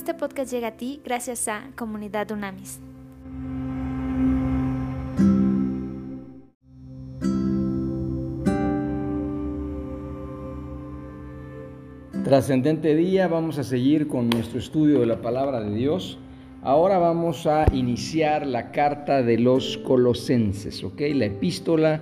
Este podcast llega a ti gracias a Comunidad Unamis. Trascendente día, vamos a seguir con nuestro estudio de la palabra de Dios. Ahora vamos a iniciar la carta de los colosenses, ¿ok? La epístola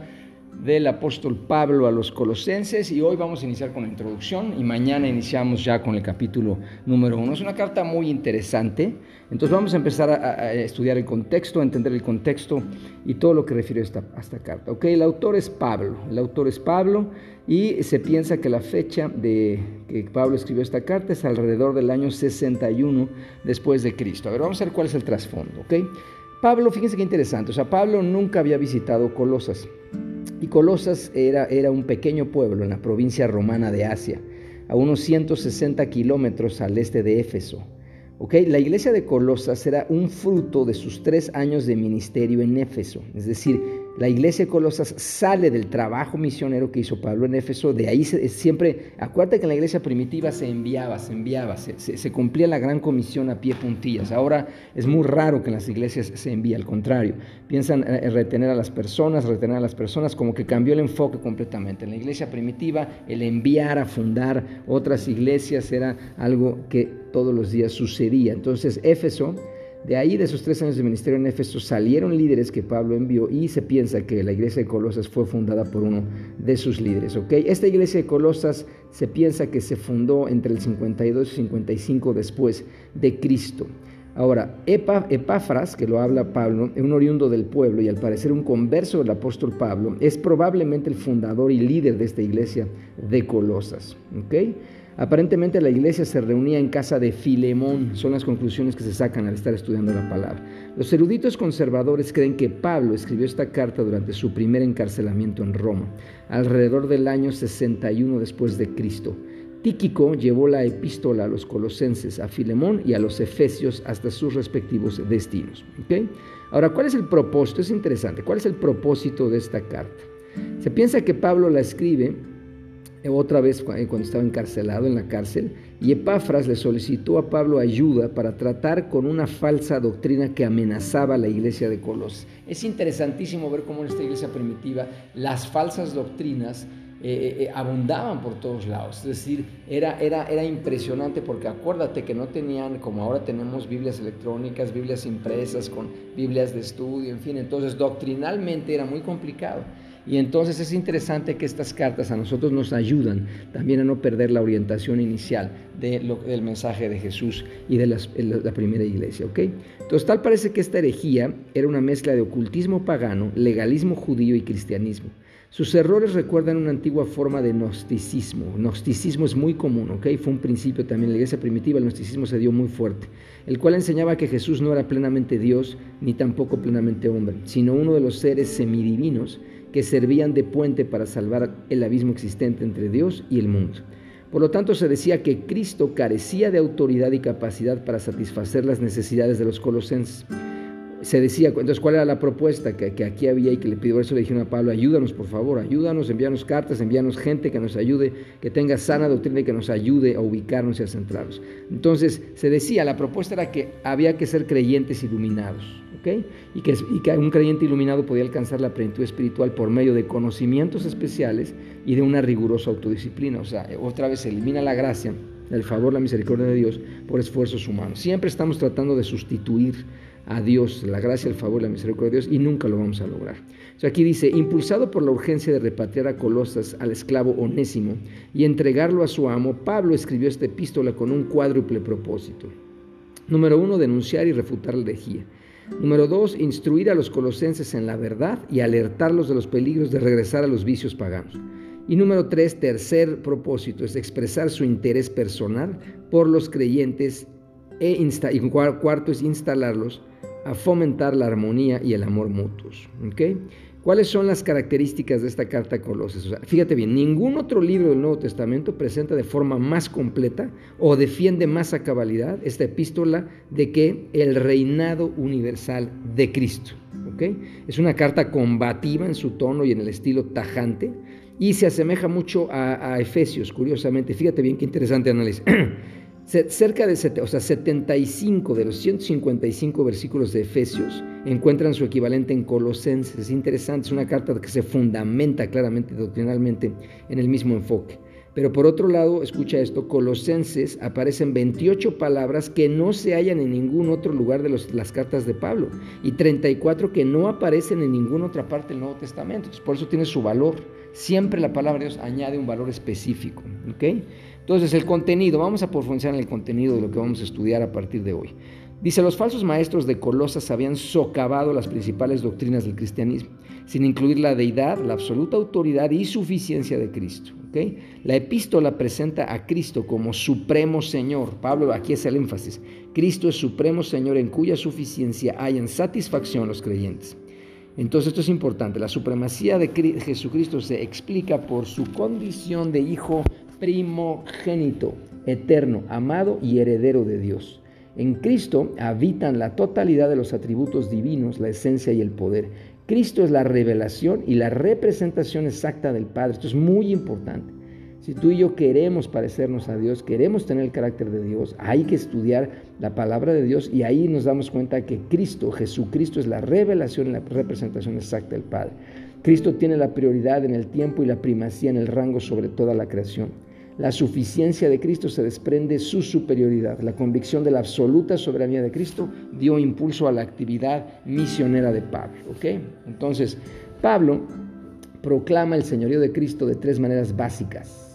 del apóstol Pablo a los colosenses y hoy vamos a iniciar con la introducción y mañana iniciamos ya con el capítulo número uno. Es una carta muy interesante, entonces vamos a empezar a, estudiar el contexto, a entender el contexto y todo lo que refiere a esta, carta. Ok, el autor es Pablo, el autor es Pablo y se piensa que la fecha de que Pablo escribió esta carta es alrededor del año 61 después de Cristo. A ver, vamos a ver cuál es el trasfondo, ok. Pablo, fíjense qué interesante, o sea, Pablo nunca había visitado Colosas. Y Colosas era, era un pequeño pueblo en la provincia romana de Asia, a unos 160 kilómetros al este de Éfeso. Okay, la iglesia de Colosas era un fruto de sus tres años de ministerio en Éfeso, es decir, la iglesia de Colosas sale del trabajo misionero que hizo Pablo en Éfeso, de ahí siempre, acuérdate que en la iglesia primitiva se enviaba, se enviaba, se, cumplía la gran comisión a pie puntillas. Ahora es muy raro que en las iglesias se envíe, al contrario, piensan en eh, eh, retener a las personas, retener a las personas, como que cambió el enfoque completamente. En la iglesia primitiva el enviar a fundar otras iglesias era algo que todos los días sucedía. Entonces Éfeso de ahí, de esos tres años de ministerio en Éfeso, salieron líderes que Pablo envió y se piensa que la iglesia de Colosas fue fundada por uno de sus líderes. ¿okay? Esta iglesia de Colosas se piensa que se fundó entre el 52 y 55 después de Cristo. Ahora, Epáfras, que lo habla Pablo, un oriundo del pueblo y al parecer un converso del apóstol Pablo, es probablemente el fundador y líder de esta iglesia de Colosas. ¿okay? Aparentemente la iglesia se reunía en casa de Filemón, son las conclusiones que se sacan al estar estudiando la palabra. Los eruditos conservadores creen que Pablo escribió esta carta durante su primer encarcelamiento en Roma, alrededor del año 61 después de Cristo. Tíquico llevó la epístola a los colosenses, a Filemón y a los efesios hasta sus respectivos destinos. Ahora, ¿cuál es el propósito? Es interesante. ¿Cuál es el propósito de esta carta? Se piensa que Pablo la escribe otra vez eh, cuando estaba encarcelado en la cárcel, y Epafras le solicitó a Pablo ayuda para tratar con una falsa doctrina que amenazaba a la iglesia de Colosas. Es interesantísimo ver cómo en esta iglesia primitiva las falsas doctrinas eh, eh, abundaban por todos lados. Es decir, era, era, era impresionante porque acuérdate que no tenían, como ahora tenemos Biblias electrónicas, Biblias impresas con Biblias de estudio, en fin, entonces doctrinalmente era muy complicado. Y entonces es interesante que estas cartas a nosotros nos ayudan también a no perder la orientación inicial de del mensaje de Jesús y de la primera iglesia. ¿ok? Entonces tal parece que esta herejía era una mezcla de ocultismo pagano, legalismo judío y cristianismo. Sus errores recuerdan una antigua forma de gnosticismo. Gnosticismo es muy común, ¿ok? Fue un principio también en la iglesia primitiva, el gnosticismo se dio muy fuerte, el cual enseñaba que Jesús no era plenamente Dios ni tampoco plenamente hombre, sino uno de los seres semidivinos que servían de puente para salvar el abismo existente entre Dios y el mundo. Por lo tanto, se decía que Cristo carecía de autoridad y capacidad para satisfacer las necesidades de los colosenses. Se decía, entonces, ¿cuál era la propuesta que, aquí había y que le pidió eso? Le dijeron a Pablo, ayúdanos, por favor, ayúdanos, envíanos cartas, envíanos gente que nos ayude, que tenga sana doctrina y que nos ayude a ubicarnos y a centrarnos. Entonces, se decía, la propuesta era que había que ser creyentes iluminados. Y que, un creyente iluminado podía alcanzar la plenitud espiritual por medio de conocimientos especiales y de una rigurosa autodisciplina. O sea, otra vez se elimina la gracia, el favor, la misericordia de Dios por esfuerzos humanos. Siempre estamos tratando de sustituir a Dios, la gracia, el favor, la misericordia de Dios, y nunca lo vamos a lograr. O sea, aquí dice, impulsado por la urgencia de repatriar a Colosas al esclavo onésimo y entregarlo a su amo, Pablo escribió esta epístola con un cuádruple propósito. Número uno, denunciar y refutar la herejía. Número dos, instruir a los colosenses en la verdad y alertarlos de los peligros de regresar a los vicios paganos. Y número tres, tercer propósito, es expresar su interés personal por los creyentes e y cuarto es instalarlos a fomentar la armonía y el amor mutuos. ¿okay? ¿Cuáles son las características de esta carta a Colosas? fíjate bien, ningún otro libro del Nuevo Testamento presenta de forma más completa o defiende más a cabalidad esta epístola de que el reinado universal de Cristo. Es una carta combativa en su tono y en el estilo tajante y se asemeja mucho a Efesios, curiosamente. Fíjate bien qué interesante análisis. Cerca de o sea, 75 de los 155 versículos de Efesios encuentran su equivalente en Colosenses. Es interesante, es una carta que se fundamenta claramente doctrinalmente en el mismo enfoque. Pero por otro lado, escucha esto, Colosenses aparecen 28 palabras que no se hallan en ningún otro lugar de las cartas de Pablo y 34 que no aparecen en ninguna otra parte del Nuevo Testamento. por eso tiene su valor. Siempre la palabra de Dios añade un valor específico. ¿okay? Entonces, el contenido, vamos a profundizar en el contenido de lo que vamos a estudiar a partir de hoy. Dice, los falsos maestros de Colosas habían socavado las principales doctrinas del cristianismo, sin incluir la deidad, la absoluta autoridad y suficiencia de Cristo. La epístola presenta a Cristo como supremo Señor. Pablo, aquí es el énfasis. Cristo es supremo Señor en cuya suficiencia hayan satisfacción los creyentes. Entonces esto es importante. La supremacía de Jesucristo se explica por su condición de Hijo primogénito, eterno, amado y heredero de Dios. En Cristo habitan la totalidad de los atributos divinos, la esencia y el poder. Cristo es la revelación y la representación exacta del Padre. Esto es muy importante. Si tú y yo queremos parecernos a Dios, queremos tener el carácter de Dios, hay que estudiar la palabra de Dios y ahí nos damos cuenta que Cristo, Jesucristo, es la revelación y la representación exacta del Padre. Cristo tiene la prioridad en el tiempo y la primacía en el rango sobre toda la creación la suficiencia de Cristo se desprende su superioridad. La convicción de la absoluta soberanía de Cristo dio impulso a la actividad misionera de Pablo. Entonces, Pablo proclama el señorío de Cristo de tres maneras básicas,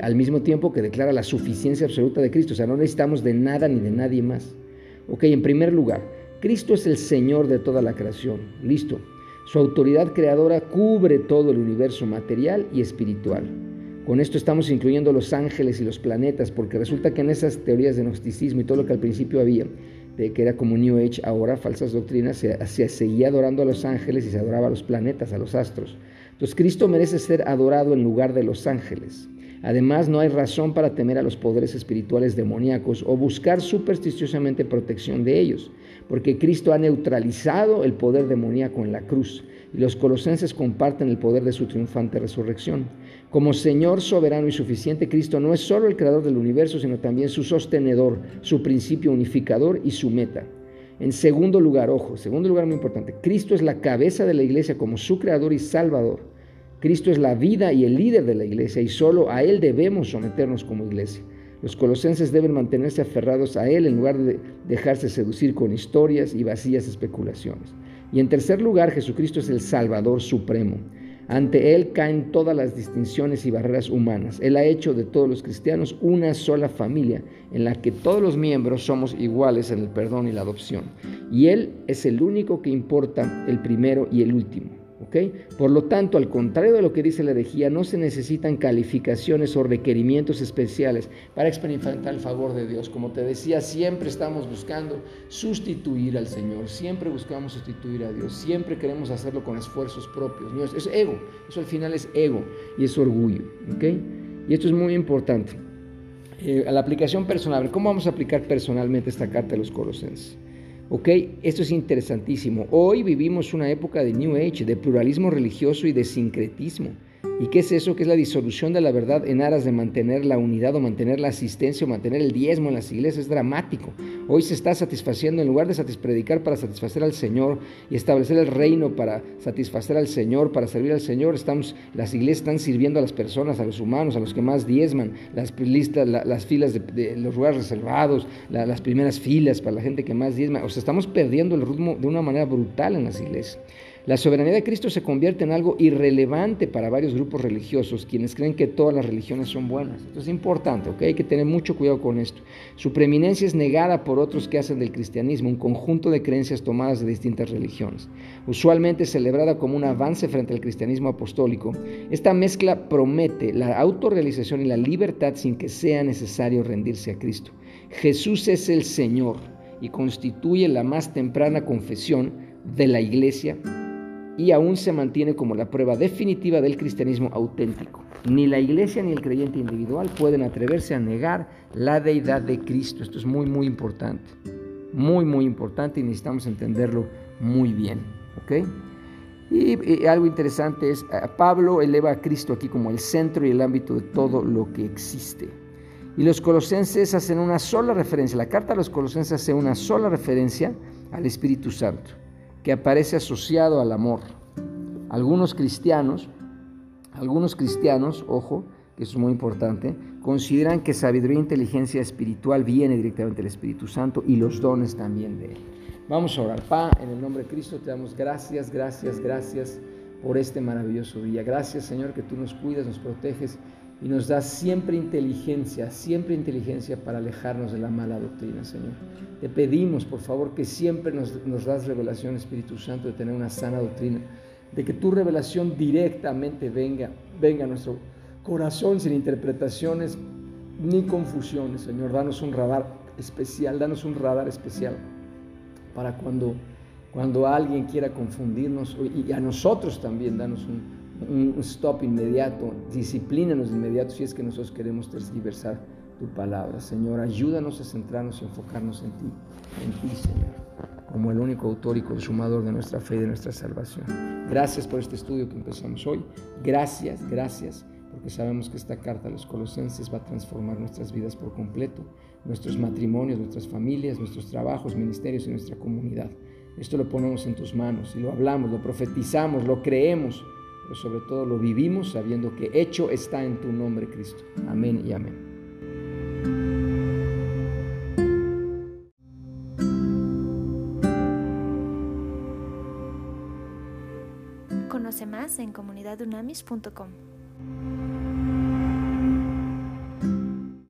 al mismo tiempo que declara la suficiencia absoluta de Cristo. O sea, no necesitamos de nada ni de nadie más. En primer lugar, Cristo es el Señor de toda la creación. Listo. Su autoridad creadora cubre todo el universo material y espiritual. Con esto estamos incluyendo los ángeles y los planetas, porque resulta que en esas teorías de gnosticismo y todo lo que al principio había, de que era como New Age, ahora falsas doctrinas, se, se seguía adorando a los ángeles y se adoraba a los planetas, a los astros. Entonces Cristo merece ser adorado en lugar de los ángeles. Además, no hay razón para temer a los poderes espirituales demoníacos o buscar supersticiosamente protección de ellos, porque Cristo ha neutralizado el poder demoníaco en la cruz y los colosenses comparten el poder de su triunfante resurrección. Como Señor soberano y suficiente, Cristo no es solo el creador del universo, sino también su sostenedor, su principio unificador y su meta. En segundo lugar, ojo, segundo lugar muy importante, Cristo es la cabeza de la iglesia como su creador y salvador. Cristo es la vida y el líder de la iglesia y solo a Él debemos someternos como iglesia. Los colosenses deben mantenerse aferrados a Él en lugar de dejarse seducir con historias y vacías especulaciones. Y en tercer lugar, Jesucristo es el Salvador Supremo. Ante Él caen todas las distinciones y barreras humanas. Él ha hecho de todos los cristianos una sola familia en la que todos los miembros somos iguales en el perdón y la adopción. Y Él es el único que importa el primero y el último. Por lo tanto, al contrario de lo que dice la herejía, no se necesitan calificaciones o requerimientos especiales para experimentar el favor de Dios. Como te decía, siempre estamos buscando sustituir al Señor, siempre buscamos sustituir a Dios, siempre queremos hacerlo con esfuerzos propios. No, es, ego, eso al final es ego y es orgullo. Y esto es muy importante. Eh, a la aplicación personal, ¿cómo vamos a aplicar personalmente esta carta de los Colosenses? ¿Ok? Esto es interesantísimo. Hoy vivimos una época de New Age, de pluralismo religioso y de sincretismo. ¿Y qué es eso? Que es la disolución de la verdad en aras de mantener la unidad o mantener la asistencia o mantener el diezmo en las iglesias. Es dramático. Hoy se está satisfaciendo, en lugar de predicar para satisfacer al Señor y establecer el reino para satisfacer al Señor, para servir al Señor, estamos, las iglesias están sirviendo a las personas, a los humanos, a los que más diezman, las listas, las filas de, los lugares reservados, las primeras filas para la gente que más diezma. O sea, estamos perdiendo el ritmo de una manera brutal en las iglesias. La soberanía de Cristo se convierte en algo irrelevante para varios grupos religiosos, quienes creen que todas las religiones son buenas. Esto es importante, ¿ok? Hay que tener mucho cuidado con esto. Su preeminencia es negada por otros que hacen del cristianismo un conjunto de creencias tomadas de distintas religiones. Usualmente celebrada como un avance frente al cristianismo apostólico, esta mezcla promete la autorrealización y la libertad sin que sea necesario rendirse a Cristo. Jesús es el Señor y constituye la más temprana confesión de la iglesia y aún se mantiene como la prueba definitiva del cristianismo auténtico. Ni la iglesia ni el creyente individual pueden atreverse a negar la deidad de Cristo. Esto es muy, muy importante. Muy, muy importante y necesitamos entenderlo muy bien. ¿ok? Y, algo interesante es, Pablo eleva a Cristo aquí como el centro y el ámbito de todo lo que existe. Y los colosenses hacen una sola referencia, la carta a los colosenses hace una sola referencia al Espíritu Santo, que aparece asociado al amor. Algunos cristianos, algunos cristianos, ojo, que es muy importante, consideran que sabiduría e inteligencia espiritual viene directamente del Espíritu Santo y los dones también de Él. Vamos a orar. Pa, en el nombre de Cristo te damos gracias, gracias, gracias por este maravilloso día. Gracias Señor que tú nos cuidas, nos proteges y nos das siempre inteligencia, siempre inteligencia para alejarnos de la mala doctrina, Señor. Te pedimos, por favor, que siempre nos, nos das revelación, Espíritu Santo, de tener una sana doctrina, de que tu revelación directamente venga, venga a nuestro corazón sin interpretaciones ni confusiones, Señor. Danos un radar especial, danos un radar especial para cuando, cuando alguien quiera confundirnos y a nosotros también, danos un un stop inmediato, disciplínanos de inmediato si es que nosotros queremos tergiversar tu palabra. Señor, ayúdanos a centrarnos y enfocarnos en ti, en ti, Señor, como el único autor y consumador de nuestra fe y de nuestra salvación. Gracias por este estudio que empezamos hoy. Gracias, gracias, porque sabemos que esta carta a los colosenses va a transformar nuestras vidas por completo, nuestros matrimonios, nuestras familias, nuestros trabajos, ministerios y nuestra comunidad. Esto lo ponemos en tus manos y lo hablamos, lo profetizamos, lo creemos pero sobre todo lo vivimos sabiendo que hecho está en tu nombre, Cristo. Amén y amén. Conoce más en comunidadunamis.com.